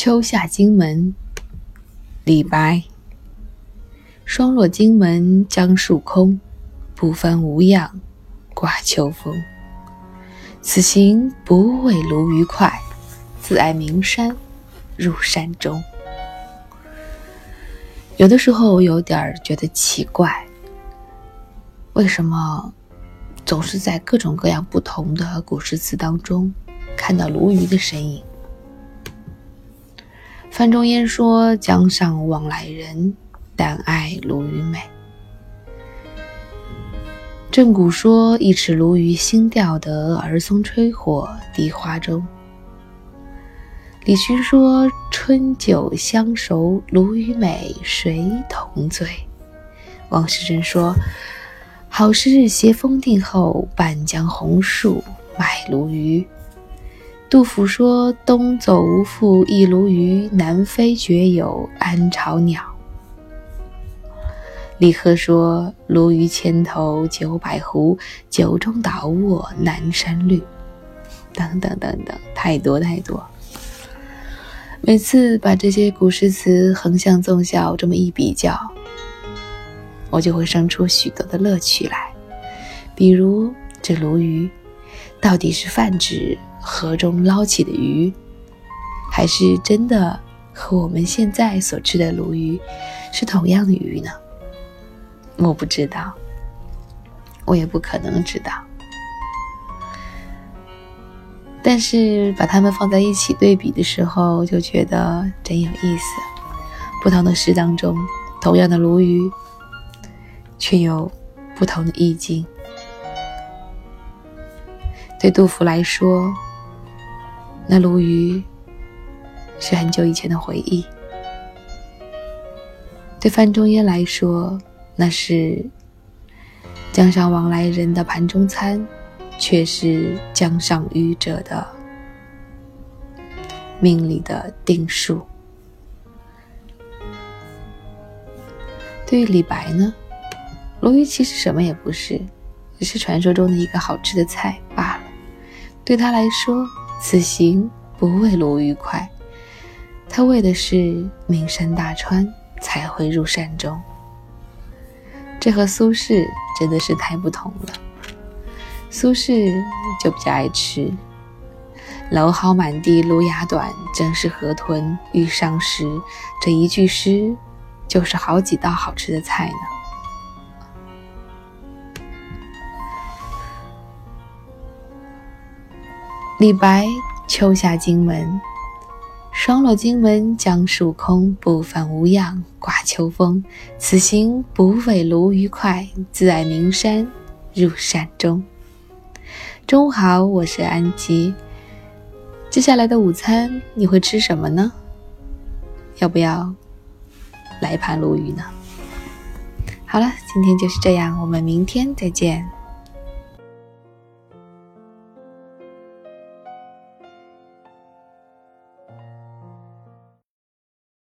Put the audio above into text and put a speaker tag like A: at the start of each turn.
A: 秋下荆门，李白。霜落荆门江树空，不翻无恙挂秋风。此行不为鲈鱼快，自爱名山入山中。有的时候我有点觉得奇怪，为什么总是在各种各样不同的古诗词当中看到鲈鱼的身影？范仲淹说：“江上往来人，但爱鲈鱼美。”郑谷说：“一尺鲈鱼新钓得，儿松吹火荻花中。”李勋说：“春酒相熟，鲈鱼美，谁同醉？”王世贞说：“好诗日斜风定后，半江红树买鲈鱼。”杜甫说：“东走无复一鲈鱼，南飞绝有安巢鸟。”李贺说：“鲈鱼千头九百壶，酒中倒卧南山绿。”等等等等，太多太多。每次把这些古诗词横向纵向这么一比较，我就会生出许多的乐趣来。比如这鲈鱼，到底是泛指？河中捞起的鱼，还是真的和我们现在所吃的鲈鱼是同样的鱼呢？我不知道，我也不可能知道。但是把它们放在一起对比的时候，就觉得真有意思。不同的诗当中，同样的鲈鱼，却有不同的意境。对杜甫来说。那鲈鱼是很久以前的回忆，对范仲淹来说，那是江上往来人的盘中餐，却是江上渔者的命里的定数。对于李白呢，鲈鱼其实什么也不是，只是传说中的一个好吃的菜罢了。对他来说。此行不为鲈鱼快，他为的是名山大川，才会入山中。这和苏轼真的是太不同了。苏轼就比较爱吃“蒌蒿满地芦芽短，正是河豚欲上时”这一句诗，就是好几道好吃的菜呢。李白秋下荆门，霜落荆门江树空，不返无恙挂秋风。此行不为鲈鱼快，自爱名山入山中。中午好，我是安吉。接下来的午餐你会吃什么呢？要不要来一盘鲈鱼呢？好了，今天就是这样，我们明天再见。